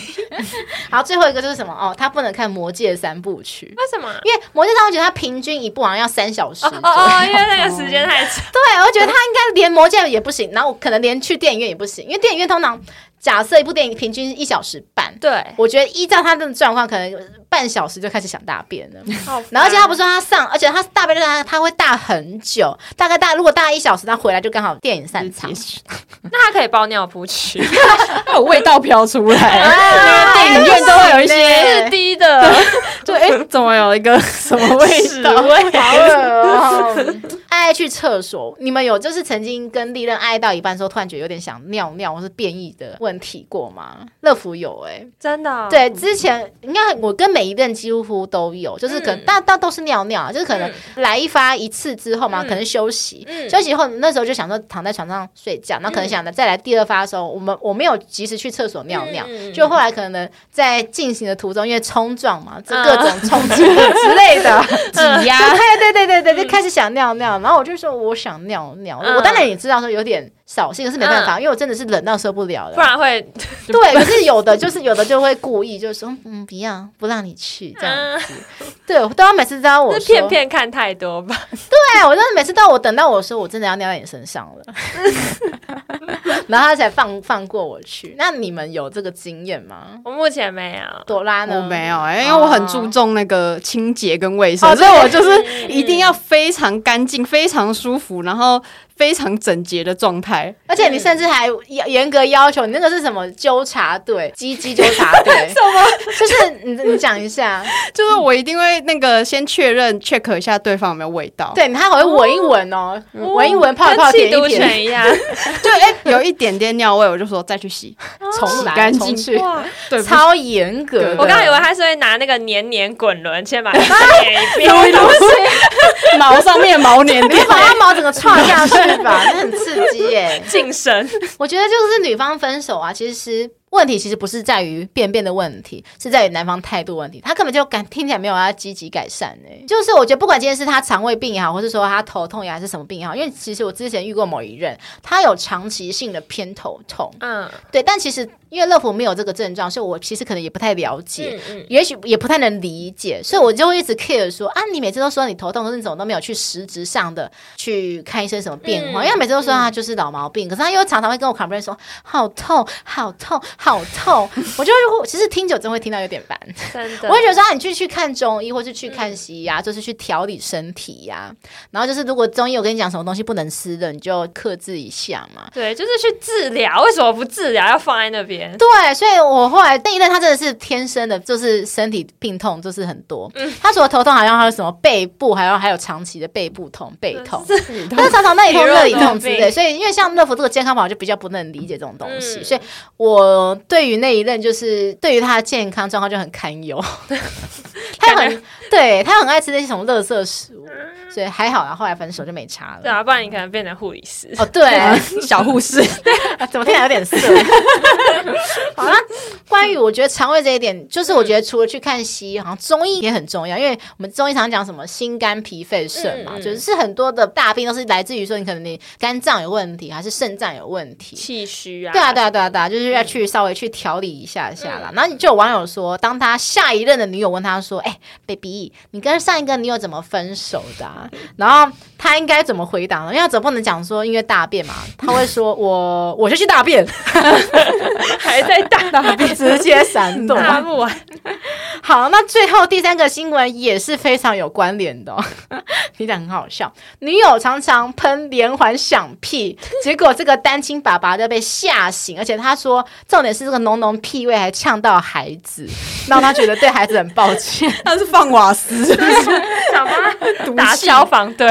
好，最后一个就是什么哦？他不能看《魔戒》三部曲，为什么？因为《魔戒》三部曲，他平均一部好像要三小时哦，哦，因为那个时间太长。对，我觉得他应该连《魔戒》也不行，然后可能连去电影院也不行，因为电影院通常假设一部电影平均一小时半，对，我觉得依照他的状况，可能半小时就开始想大便了。好然后而且他不是说他上，而且他大便他他会大很久，大概大如果大一小时，他回来就刚好电影散场。那他可以包尿布去，有味道飘出来，啊、电影院都会有一些是低的，就，哎，怎么有一个什么味道？好恶爱爱去厕所，你们有就是曾经跟利刃爱到一半的时候，突然觉得有点想尿尿或是便意的问题过吗？乐福有哎、欸，真的、哦。对，之前应该我跟每一任几乎都有，就是可能大大、嗯、都是尿尿，就是可能来一发一次之后嘛，嗯、可能休息，嗯、休息后那时候就想说躺在床上睡觉，那可能想着再来第二发的时候，我们我没有及时去厕所尿尿，嗯、就后来可能在进行的途中，因为冲撞嘛，就各种冲击 之类的挤压，对对对对对，就开始想尿尿，然后我就说我想尿尿，嗯、我当然也知道说有点。扫兴，是没办法，嗯、因为我真的是冷到受不了了，不然会 对。可是有的就是有的就会故意就是说嗯，不要不让你去这样子，嗯、对，都要每次都要我说，片片看太多吧。对，我真的每次到我等到我说我真的要尿在你身上了，然后他才放放过我去。那你们有这个经验吗？我目前没有。朵拉呢？我没有、欸，因为我很注重那个清洁跟卫生，哦、所以我就是一定要非常干净、非常舒服，然后。非常整洁的状态，而且你甚至还严格要求你那个是什么纠察队？鸡鸡纠察队？什么？就是你你讲一下，就是我一定会那个先确认 check 一下对方有没有味道。对，他还会闻一闻哦，闻一闻，泡一泡，点一点一样。就哎，有一点点尿味，我就说再去洗，重来干净去。对，超严格。我刚刚以为他是会拿那个黏黏滚轮先把它粘一遍，毛上面毛黏，你把它毛整个串下去。吧？那很刺激耶，晋升。我觉得就是女方分手啊，其实。问题其实不是在于便便的问题，是在于男方态度问题。他根本就感听起来没有要积极改善呢、欸。就是我觉得不管今天是他肠胃病也好，或是说他头痛也好，还是什么病也好，因为其实我之前遇过某一任，他有长期性的偏头痛。嗯，对。但其实因为乐福没有这个症状，所以我其实可能也不太了解，嗯嗯、也许也不太能理解，所以我就会一直 care 说啊，你每次都说你头痛，可是你怎么都没有去实质上的去看医生什么变化？嗯、因为每次都说他就是老毛病，嗯、可是他又常常会跟我 complain 说好痛，好痛。好痛，我就会其实听久真会听到有点烦，真的。我会觉得说，你去去看中医，或是去看西医呀，就是去调理身体呀。然后就是，如果中医我跟你讲什么东西不能吃的，你就克制一下嘛。对，就是去治疗。为什么不治疗，要放在那边？对，所以我后来那一任他真的是天生的，就是身体病痛就是很多。他除了头痛，好像还有什么背部，还有还有长期的背部痛、背痛，但是常常那里痛、那里痛之类。所以因为像乐福这个健康宝就比较不能理解这种东西，所以我对。于那一任，就是对于他的健康状况就很堪忧，他很对他很爱吃那些什么垃圾食物，所以还好啊，后来分手就没差了。对啊，不然你可能变成护理师。哦，对，小护士，怎么听起来有点色？好了，关于我觉得肠胃这一点，就是我觉得除了去看西医，好像中医也很重要，因为我们中医常讲什么心肝脾肺肾嘛，就是很多的大病都是来自于说你可能你肝脏有问题，还是肾脏有问题，气虚啊，对啊，对啊，对啊，对啊，就是要去稍微去。调理一下下啦，然后就有网友说，当他下一任的女友问他说：“哎、欸，baby，你跟上一个女友怎么分手的、啊？”然后他应该怎么回答呢？因为他总不能讲说因为大便嘛，他会说：“我我就去大便，还在大大便，直接闪躲。”好，那最后第三个新闻也是非常有关联的、哦，听起来很好笑。女友常常喷连环响屁，结果这个单亲爸爸就被吓醒，而且他说。重点是这个浓浓屁味还呛到孩子，让他觉得对孩子很抱歉。他是放瓦斯，想把他打消防队。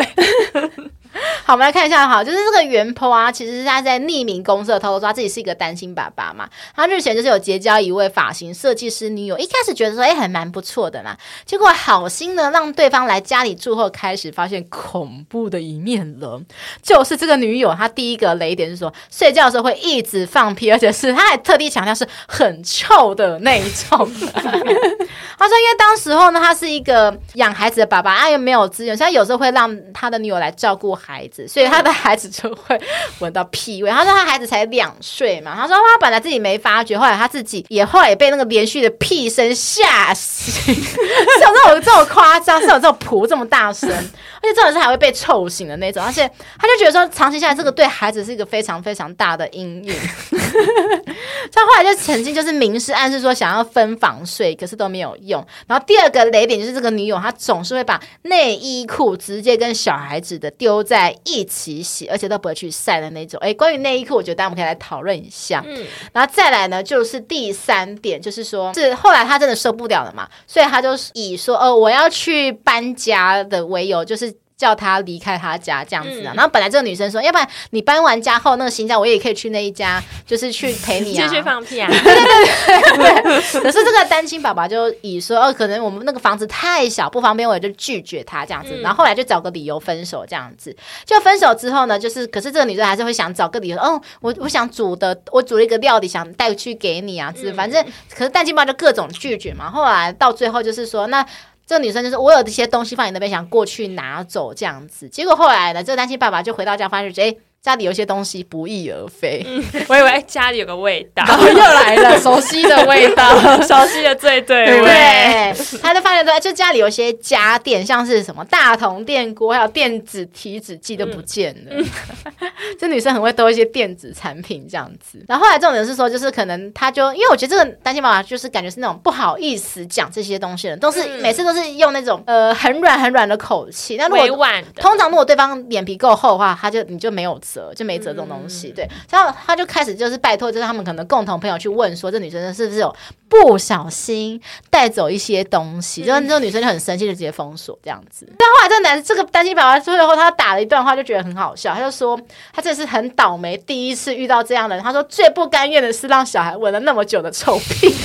好，我们来看一下，好，就是这个原 po 啊，其实是他在匿名公社偷偷说自己是一个单亲爸爸嘛。他日前就是有结交一位发型设计师女友，一开始觉得说，哎、还蛮不错的啦。结果好心呢，让对方来家里住后，开始发现恐怖的一面了。就是这个女友，她第一个雷点是说，睡觉的时候会一直放屁，而且是她还特地强调是很臭的那一种。他说，因为当时候呢，他是一个养孩子的爸爸，他又没有资源，所以有时候会让他的女友来照顾孩。子，所以他的孩子就会闻到屁味。他说他孩子才两岁嘛，他说他本来自己没发觉，后来他自己也后来也被那个连续的屁声吓醒，是有这种这么夸张，是有这种噗这么大声，而且这种是还会被臭醒的那种，而且他就觉得说长期下来这个对孩子是一个非常非常大的阴影。他后来就曾经就是明示暗示说想要分房睡，可是都没有用。然后第二个雷点就是这个女友，她总是会把内衣裤直接跟小孩子的丢在一起洗，而且都不会去晒的那种。哎，关于内衣裤，我觉得大家我们可以来讨论一下。嗯，然后再来呢，就是第三点，就是说是后来他真的受不了了嘛，所以他就以说哦，我要去搬家的为由，就是。叫他离开他家这样子啊，嗯、然后本来这个女生说，要不然你搬完家后那个新家，我也可以去那一家，就是去陪你啊，继续放屁啊，对对对对。可是这个单亲爸爸就以说，哦，可能我们那个房子太小不方便，我也就拒绝他这样子。然后后来就找个理由分手这样子。就分手之后呢，就是可是这个女生还是会想找个理由，哦，我我想煮的，我煮了一个料理想带去给你啊，是反正可是单亲爸爸就各种拒绝嘛。后来到最后就是说那。这个女生就是我有这些东西放你那边，想过去拿走这样子。结果后来呢，这个单亲爸爸就回到家，发现哎。家里有些东西不翼而飞，嗯、我以为家里有个味道，然 后又来了熟悉的味道，熟悉的最对味。对，他就发现说，就家里有些家电，像是什么大铜电锅，还有电子体脂计都不见了。嗯、这女生很会兜一些电子产品这样子。然后后来这种人是说，就是可能他就因为我觉得这个单亲妈妈就是感觉是那种不好意思讲这些东西的，都是、嗯、每次都是用那种呃很软很软的口气。那如果通常如果对方脸皮够厚的话，他就你就没有。就没折这种东西，对，然后他就开始就是拜托，就是他们可能共同朋友去问说，这女生是不是有不小心带走一些东西，就这个女生就很生气，就直接封锁这样子。但后来这个男这个单亲爸爸最后他打了一段话，就觉得很好笑，他就说他这是很倒霉，第一次遇到这样的人。他说最不甘愿的是让小孩闻了那么久的臭屁，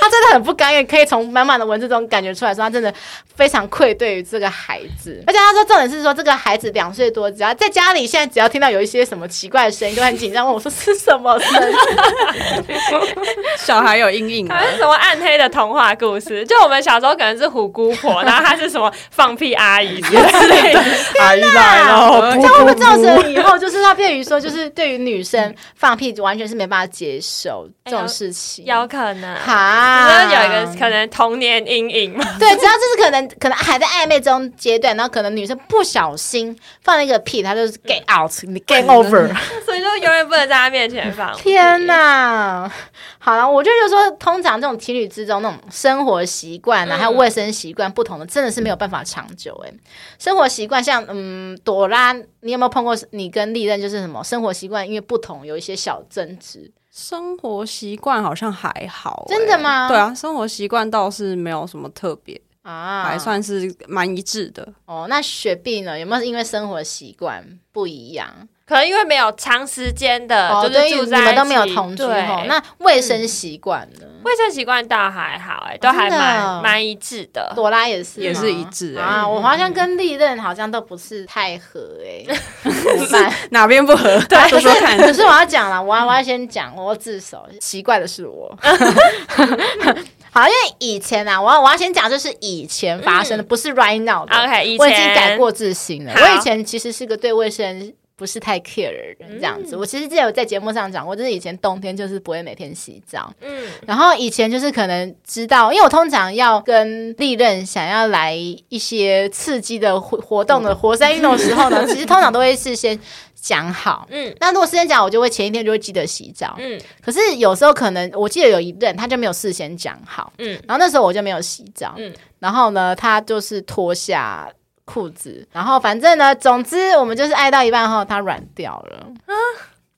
他真的很不甘愿，可以从满满的文字中感觉出来说他真的非常愧对于这个孩子，而且他说重点是说这个孩子两岁多。只要在家里，现在只要听到有一些什么奇怪的声音，都很紧张，问我说是什么声音？小孩有阴影，还是什么暗黑的童话故事？就我们小时候可能是虎姑婆，然后她是什么放屁阿姨之类的。阿姨来了，这样会不会造成以后就是那便于说，就是对于女生放屁完全是没办法接受这种事情？有可能哈，有一个可能童年阴影嘛？对，只要就是可能可能还在暧昧中阶段，然后可能女生不小心放了一个。屁，她就是 get out，你 get over，所以就永远不能在她面前放。天哪！好了，我就就说，通常这种情侣之中那种生活习惯啊，还有卫生习惯不同的，真的是没有办法长久。哎，生活习惯像嗯，朵拉，你有没有碰过？你跟利刃就是什么生活习惯因为不同有一些小争执？生活习惯好像还好，真的吗？对啊，生活习惯倒是没有什么特别。啊，还算是蛮一致的哦。那雪碧呢？有没有因为生活习惯不一样？可能因为没有长时间的，就是住在，你们都没有同居哦。那卫生习惯呢？卫生习惯倒还好，哎，都还蛮蛮一致的。朵拉也是，也是一致啊。我好像跟历任好像都不是太合，哎，哪边不合？对，说说看。可是我要讲了，我要我要先讲，我要自首。奇怪的是我。好，因为以前啊，我要我要先讲，就是以前发生的，嗯、不是 right now 的。OK，以前我已经改过自新了。我以前其实是个对卫生不是太 care 的人，这样子。嗯、我其实之前有在节目上讲过，就是以前冬天就是不会每天洗澡。嗯。然后以前就是可能知道，因为我通常要跟利刃想要来一些刺激的活活动的活塞运动的时候呢，其实通常都会事先。讲好，嗯，那如果事先讲，我就会前一天就会记得洗澡，嗯。可是有时候可能，我记得有一任他就没有事先讲好，嗯。然后那时候我就没有洗澡，嗯。然后呢，他就是脱下裤子，然后反正呢，总之我们就是爱到一半后，它软掉了。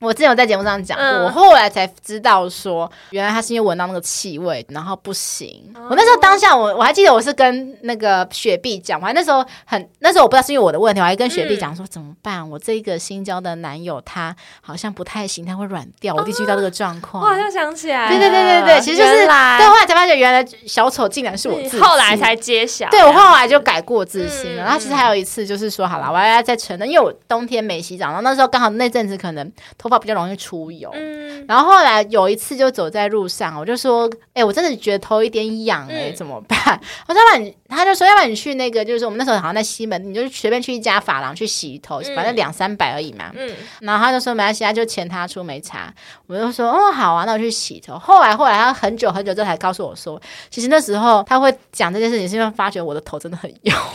我之前有在节目上讲过，嗯、我后来才知道说，原来他是因为闻到那个气味，然后不行。哦、我那时候当下我我还记得我是跟那个雪碧讲，我还那时候很那时候我不知道是因为我的问题，我还跟雪碧讲说、嗯、怎么办？我这个新交的男友他好像不太行，他会软掉。我第一次遇到这个状况，我好像想起来，对对对对对，其实就是来对，后来才发现原来小丑竟然是我自己，后来才揭晓。对，我后来就改过自新了。嗯、然后其实还有一次就是说，好了，我要再承认，因为我冬天没洗澡，然后那时候刚好那阵子可能。头发比较容易出油。嗯，然后后来有一次就走在路上，我就说：“哎、欸，我真的觉得头有点痒，哎，怎么办？” 我说：“要不然你，他就说，要不然你去那个，就是我们那时候好像在西门，你就随便去一家发廊去洗头，反正两三百而已嘛。”嗯，然后他就说：“没关系，他就钱他出，没差。”我就说：“哦，好啊，那我去洗头。”后来后来他很久很久之后才告诉我说：“其实那时候他会讲这件事情，是因为发觉我的头真的很油。”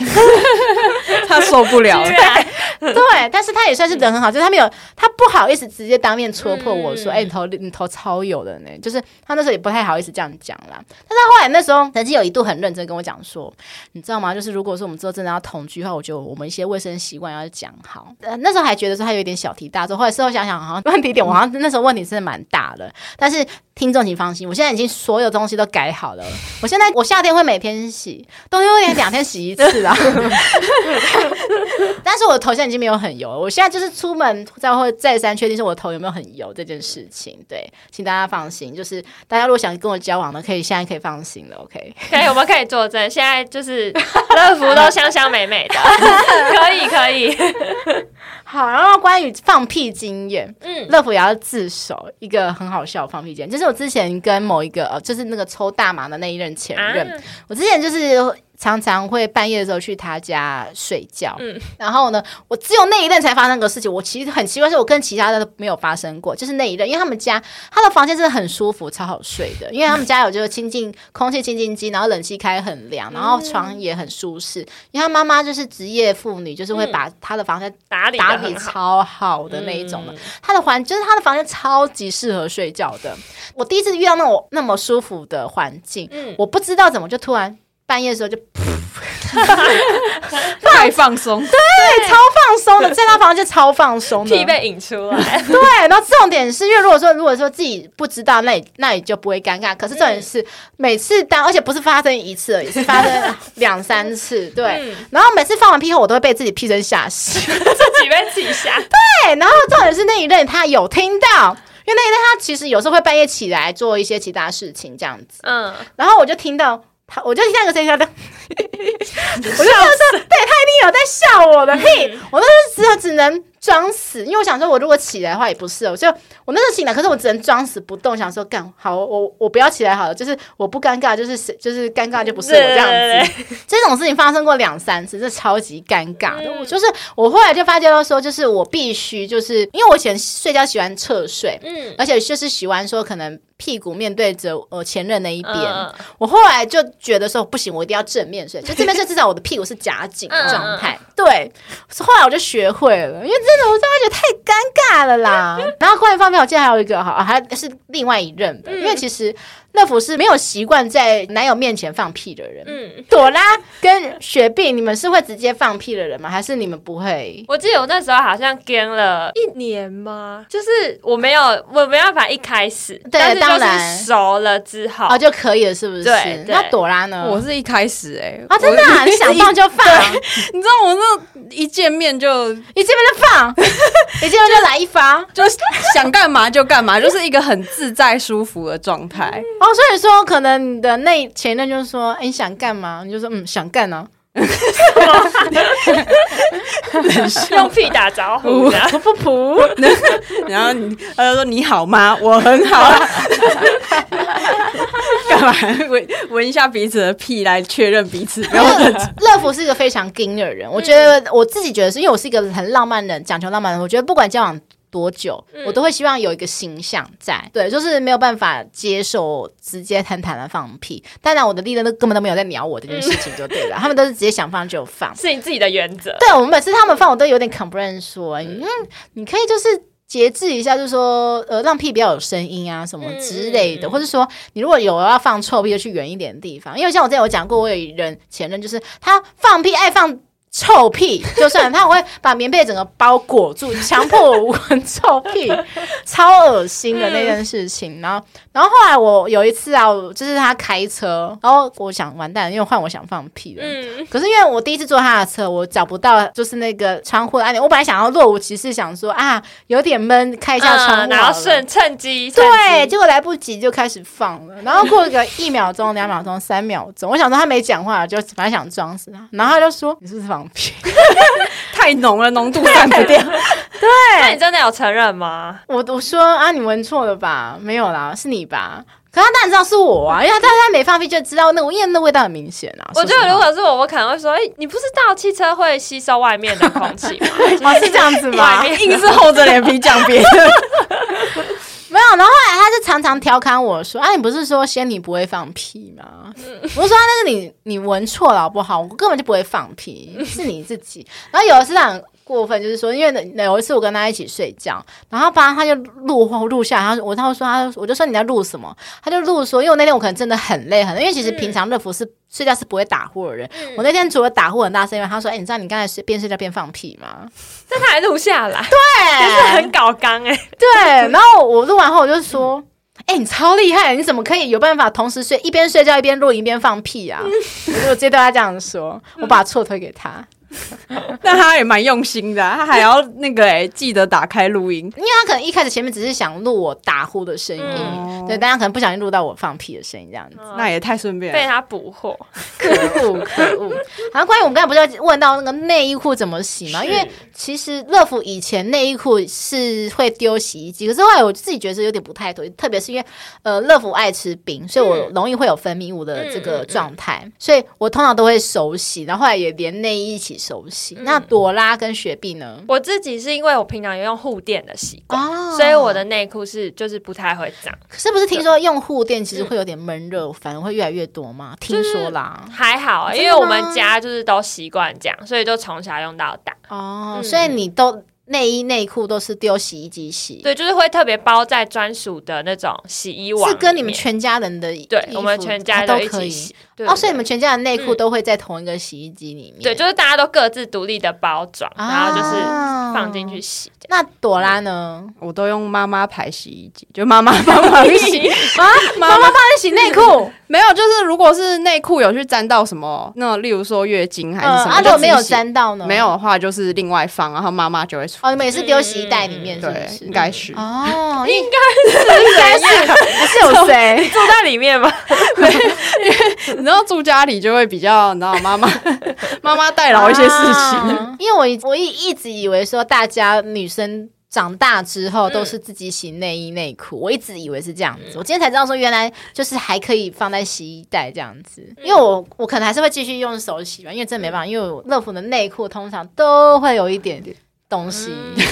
他受不了了，对，对，但是他也算是人很好，就是他没有，他不好意思直接当面戳破我说，哎、嗯欸，你头你头超油的呢，就是他那时候也不太好意思这样讲啦。但是他后来那时候曾经有一度很认真跟我讲说，你知道吗？就是如果说我们之后真的要同居的话，我觉得我们一些卫生习惯要讲好。呃，那时候还觉得说他有点小题大做，后来事后想想，好像问题点我好像那时候问题真的蛮大的，但是。听众请放心，我现在已经所有东西都改好了。我现在我夏天会每天洗，冬天会两天洗一次啊。但是我的头现在已经没有很油了。我现在就是出门再会再三确定是我的头有没有很油这件事情。对，请大家放心，就是大家如果想跟我交往的，可以现在可以放心了。OK，可以，我们可以作证，现在就是 乐福都香香美美的，可以可以。好，然后关于放屁经验，嗯，乐福也要自首一个很好笑的放屁经验，就是我之前跟某一个呃，就是那个抽大麻的那一任前任，啊、我之前就是。常常会半夜的时候去他家睡觉，嗯，然后呢，我只有那一任才发生个事情。我其实很奇怪，是我跟其他的都没有发生过，就是那一任，因为他们家他的房间真的很舒服，超好睡的。因为他们家有就是清净空气清净机，然后冷气开很凉，然后床也很舒适。因为他妈妈就是职业妇女，就是会把他的房间打理打理超好的那一种的。他的环就是他的房间超级适合睡觉的。我第一次遇到那种那么舒服的环境，嗯，我不知道怎么就突然。半夜的时候就 太放松，对，超放松的，在他房间超放松的，屁被引出来。对，然后重点是因为如果说如果说自己不知道，那也那也就不会尴尬。可是重点是每次当，而且不是发生一次而已，是发生两三次。对，然后每次放完屁后，我都会被自己屁声吓死，自己被自己吓。对，然后重点是那一任他有听到，因为那一任他其实有时候会半夜起来做一些其他事情这样子。嗯，然后我就听到。我就听那个声音，的，我就说，对，他一定有在笑我的。屁，嗯、我那时候只只能装死，因为我想说，我如果起来的话也不是，我就我那时候醒来，可是我只能装死不动，想说干好，我我不要起来好了，就是我不尴尬，就是就是尴尬就不是我这样子。对对对，这种事情发生过两三次，这超级尴尬的。就是我后来就发觉到说，就是我必须就是因为我以前睡觉喜欢侧睡，嗯，而且就是喜欢说可能。屁股面对着我前任那一边，嗯、我后来就觉得说不行，我一定要正面睡，就这边睡至少我的屁股是夹紧的状态。嗯、对，后来我就学会了，因为真的我真的觉得太尴尬了啦。然后关于放屁，我记得还有一个哈，还是另外一任的，嗯、因为其实。乐福是没有习惯在男友面前放屁的人。嗯，朵拉跟雪碧，你们是会直接放屁的人吗？还是你们不会？我记得我那时候好像跟了一年吗？就是我没有，我没办法一开始，对，当然熟了之后哦就可以了，是不是？对。那朵拉呢？我是一开始哎，啊，真的，你想放就放。你知道我那一见面就一见面就放，一见面就来一发，就想干嘛就干嘛，就是一个很自在舒服的状态。哦，所以说可能你的那前任就是说，欸、你想干嘛？你就说嗯，想干呢、啊，用屁打招呼，噗噗噗，然后你他就说你好吗？我很好啊，干嘛闻闻一下彼此的屁来确认彼此？然后乐福是一个非常硬的人，我觉得我自己觉得是因为我是一个很浪漫的人，讲求浪漫的人，我觉得不管交往。多久，嗯、我都会希望有一个形象在，对，就是没有办法接受直接坦坦的放屁。当然，我的历任都根本都没有在鸟我这件事情，就对了，嗯、他们都是直接想放就放，是你自己的原则。对，我们每次他们放，我都有点 complain 说，嗯，你可以就是节制一下，就是说，呃，让屁比较有声音啊，什么之类的，嗯、或者说，你如果有要放臭屁，就去远一点的地方。因为像我之前有讲过，我有一任前任，就是他放屁爱放。臭屁就算了，他会把棉被整个包裹住，强迫我闻臭屁，超恶心的那件事情。然后，然后后来我有一次啊，就是他开车，然后我想完蛋了，因为换我想放屁了。嗯。可是因为我第一次坐他的车，我找不到就是那个窗户的按钮。我本来想要若无其事，想说啊有点闷，开一下窗户，然后顺趁机。对，结果来不及就开始放了。然后过个一秒钟、两秒钟、三秒钟，我想说他没讲话，就反正想装死他。然后他就说：“你是不是放？” 太浓了，浓度散不掉。对，那你真的有承认吗？我我说啊，你闻错了吧？没有啦，是你吧？可他当然知道是我啊，因为他他没放屁就知道那个，因为那味道很明显啊。我觉得如果是我，我可能会说，哎、欸，你不知道汽车会吸收外面的空气吗？哦，是这样子吗？硬是厚着脸皮讲别人。然后后来他就常常调侃我说：“啊，你不是说仙女不会放屁吗？”嗯、我说：“那是你你闻错了好不好？我根本就不会放屁，是你自己。”然后有的是这样。过分就是说，因为有一次我跟他一起睡觉，然后把他就录录下，然后我他会说他，我就说你在录什么？他就录说，因为我那天我可能真的很累很累，因为其实平常乐福是睡觉是不会打呼的人，嗯、我那天除了打呼很大声，因为他说，哎、欸，你知道你刚才是边睡觉边放屁吗？但他还录下来，对，就是很搞刚哎，对。然后我录完后我就说，哎、你超厉害，你怎么可以有办法同时睡一边睡觉一边录一边放屁啊？嗯、我就直接对他这样说，我把错推给他。但他也蛮用心的，他还要那个哎、欸，记得打开录音，因为他可能一开始前面只是想录我打呼的声音，嗯、对，但他可能不小心录到我放屁的声音这样子，那也太顺便了，被他捕获，可恶可恶。好像，关于我们刚才不是要问到那个内衣裤怎么洗吗？因为其实乐福以前内衣裤是会丢洗衣机，可是后来我自己觉得有点不太对，特别是因为呃乐福爱吃冰，所以我容易会有分泌物的这个状态，嗯、所以我通常都会手洗，然后后来也连内衣一起。手洗，那朵拉跟雪碧呢？我自己是因为我平常有用护垫的习惯，哦、所以我的内裤是就是不太会脏。可是不是听说用护垫其实会有点闷热，嗯、反而会越来越多吗？听说啦，还好，因为我们家就是都习惯这样，所以就从小用到大。哦，嗯、所以你都。内衣内裤都是丢洗衣机洗，对，就是会特别包在专属的那种洗衣网，是跟你们全家人的衣服，对，我们全家都可以洗。哦，所以你们全家的内裤都会在同一个洗衣机里面，对，就是大家都各自独立的包装，然后就是放进去洗。那朵拉呢？我都用妈妈牌洗衣机，就妈妈帮忙洗啊，妈妈帮你洗内裤。没有，就是如果是内裤有去沾到什么，那例如说月经还是什么，啊，如果没有沾到呢？没有的话就是另外放，然后妈妈就会出哦，你们也是丢洗衣袋里面，对，应该是哦，应该是应该是是有谁 住在里面吗？你知道住家里就会比较，你知道妈妈妈妈代劳一些事情，因为我我一一直以为说大家女生。长大之后都是自己洗内衣内裤，嗯、我一直以为是这样子，嗯、我今天才知道说原来就是还可以放在洗衣袋这样子，嗯、因为我我可能还是会继续用手洗吧，因为真的没办法，因为我乐福的内裤通常都会有一点点东西。嗯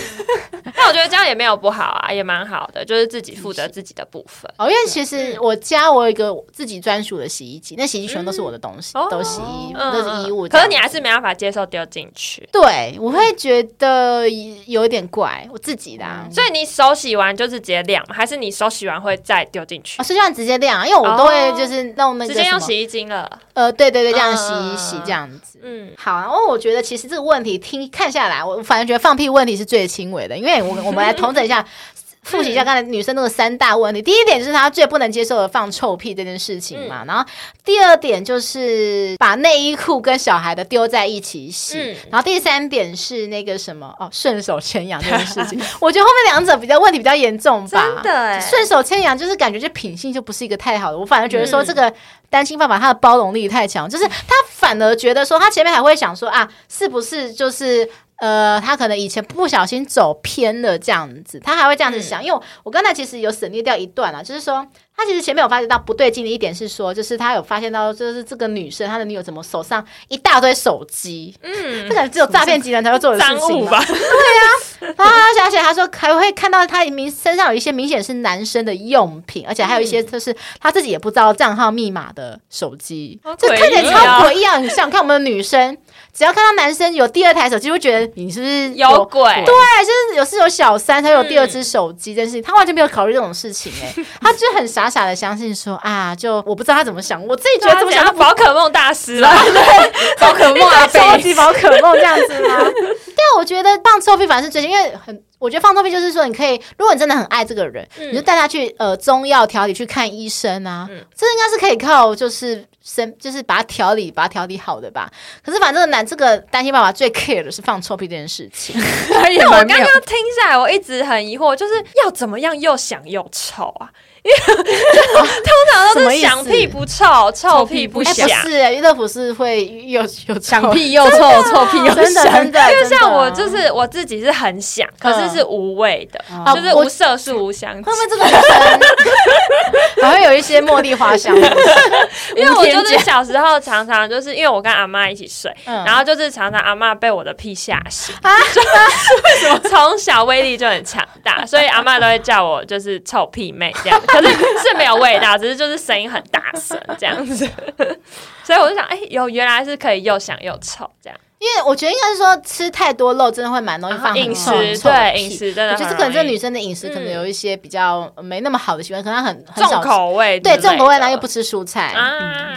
那我觉得这样也没有不好啊，也蛮好的，就是自己负责自己的部分。哦，因为其实我家我有一个自己专属的洗衣机，那洗衣机全都是我的东西，都洗衣都是衣物。可是你还是没办法接受丢进去。对，我会觉得有一点怪，我自己的。所以你手洗完就是直接晾，还是你手洗完会再丢进去？哦，是这样直接晾，因为我都会就是弄那个直接用洗衣精了。呃，对对对，这样洗一洗这样子。嗯，好。然后我觉得其实这个问题听看下来，我反正觉得放屁问题是最轻微的，因为我我们来统整一下。复习一下刚才女生那个三大问题，第一点就是她最不能接受的放臭屁这件事情嘛，嗯、然后第二点就是把内衣裤跟小孩的丢在一起洗，嗯、然后第三点是那个什么哦，顺手牵羊这件事情，我觉得后面两者比较问题比较严重吧，真的，顺手牵羊就是感觉这品性就不是一个太好的，我反而觉得说这个单亲爸爸他的包容力太强，就是他反而觉得说他前面还会想说啊，是不是就是。呃，他可能以前不小心走偏了这样子，他还会这样子想。嗯、因为我刚才其实有省略掉一段啊，就是说他其实前面有发现到不对劲的一点是说，就是他有发现到，就是这个女生她的女友怎么手上一大堆手机，嗯，这可能只有诈骗集团才会做的事情吧？对呀、啊，然后而且他说还会看到他明身上有一些明显是男生的用品，而且还有一些就是他自己也不知道账号密码的手机，这、嗯、看起来超诡异啊！你想想看我们的女生。只要看到男生有第二台手机，会觉得你是不是有，有鬼？对，就是有是有小三才有第二只手机，这件事情他完全没有考虑这种事情哎、欸，他就很傻傻的相信说啊，就我不知道他怎么想，我自己觉得怎么想，宝可梦大师 了，对，宝可梦啊，超级宝可梦这样子吗？对，我觉得放臭屁反而是最近，因为很，我觉得放臭屁就是说，你可以，如果你真的很爱这个人，嗯、你就带他去呃中药调理去看医生啊，嗯、这应该是可以靠就是生，就是把它调理，把它调理好的吧。可是反正男这个单亲爸爸最 care 的是放臭屁这件事情。那我刚刚听下来，我一直很疑惑，就是要怎么样又想又臭啊？因为通常都是响屁不臭，臭屁不响。不是，因为乐福是会又又响屁又臭，臭屁又响。因为像我就是我自己是很响，可是是无味的，就是无色素、无香气。会不会这个女生还会有一些茉莉花香？因为我就是小时候常常就是因为我跟阿妈一起睡，然后就是常常阿妈被我的屁吓醒啊。为什么？从小威力就很强大，所以阿妈都会叫我就是臭屁妹这样。可是是没有味道，只是就是声音很大声这样子，所以我就想，哎、欸，有原来是可以又响又臭这样。因为我觉得应该是说吃太多肉真的会蛮容易放饮食，对饮食真的，就是可能这女生的饮食可能有一些比较没那么好的习惯，可能很很重口味，对重口味，然后又不吃蔬菜，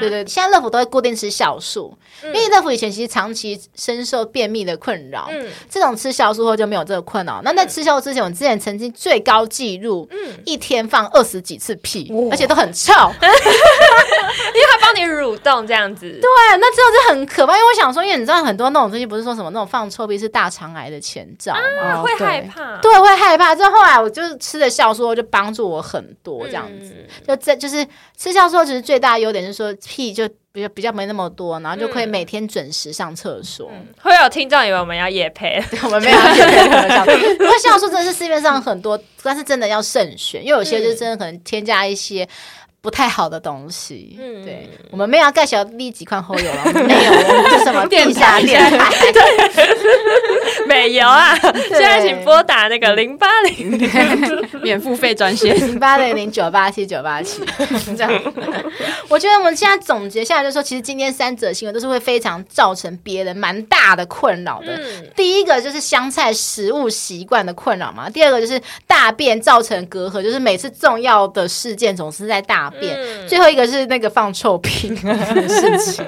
对对。现在乐福都会固定吃酵素，因为乐福以前其实长期深受便秘的困扰，这种吃酵素后就没有这个困扰。那在吃酵素之前，我之前曾经最高纪录，一天放二十几次屁，而且都很臭 因为他帮你蠕动这样子。对，那之后就很可怕，因为我想说，因为你知道很多。那种东西不是说什么那种放臭屁是大肠癌的前兆啊，会害怕，对，会害怕。之后后来我就是吃了酵素，就帮助我很多这样子。就这就是吃酵素，其实最大的优点就是说屁就比较比较没那么多，然后就可以每天准时上厕所。会有听众以为我们要夜配，我们没有夜配。因为酵素真的是市面上很多，但是真的要慎选，因为有些就真的可能添加一些。不太好的东西，嗯，对，我们没有要盖小立几块后油了，没有，我们是什么地下电台，对，没有啊，现在请拨打那个零八零零。免付费专线。零八零零九八七九八七，这样。我觉得我们现在总结下来就是说，其实今天三则新闻都是会非常造成别人蛮大的困扰的。第一个就是香菜食物习惯的困扰嘛，第二个就是大便造成隔阂，就是每次重要的事件总是在大。变，最后一个是那个放臭屁的 事情。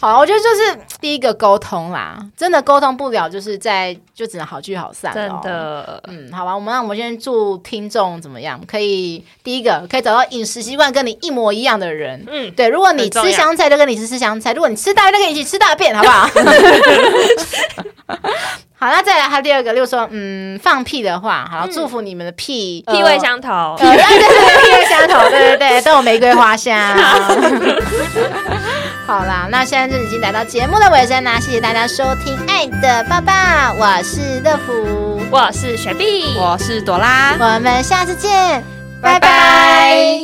好，我觉得就是第一个沟通啦，真的沟通不了，就是在就只能好聚好散。真的，嗯，好吧，我们那我们先祝听众怎么样？可以第一个可以找到饮食习惯跟你一模一样的人。嗯，对，如果你吃香菜，就跟你吃吃香菜；如果你吃大便，就跟你一起吃大便，好不好？好，那再来他第二个，例如说，嗯，放屁的话，好，祝福你们的屁 屁味相投，对对对，屁味相投，对对对，都有玫瑰花香。好啦，那现在就已经来到节目的尾声啦，谢谢大家收听《爱的爸爸》，我是乐福，我是雪碧，我是朵拉，我们下次见，拜拜。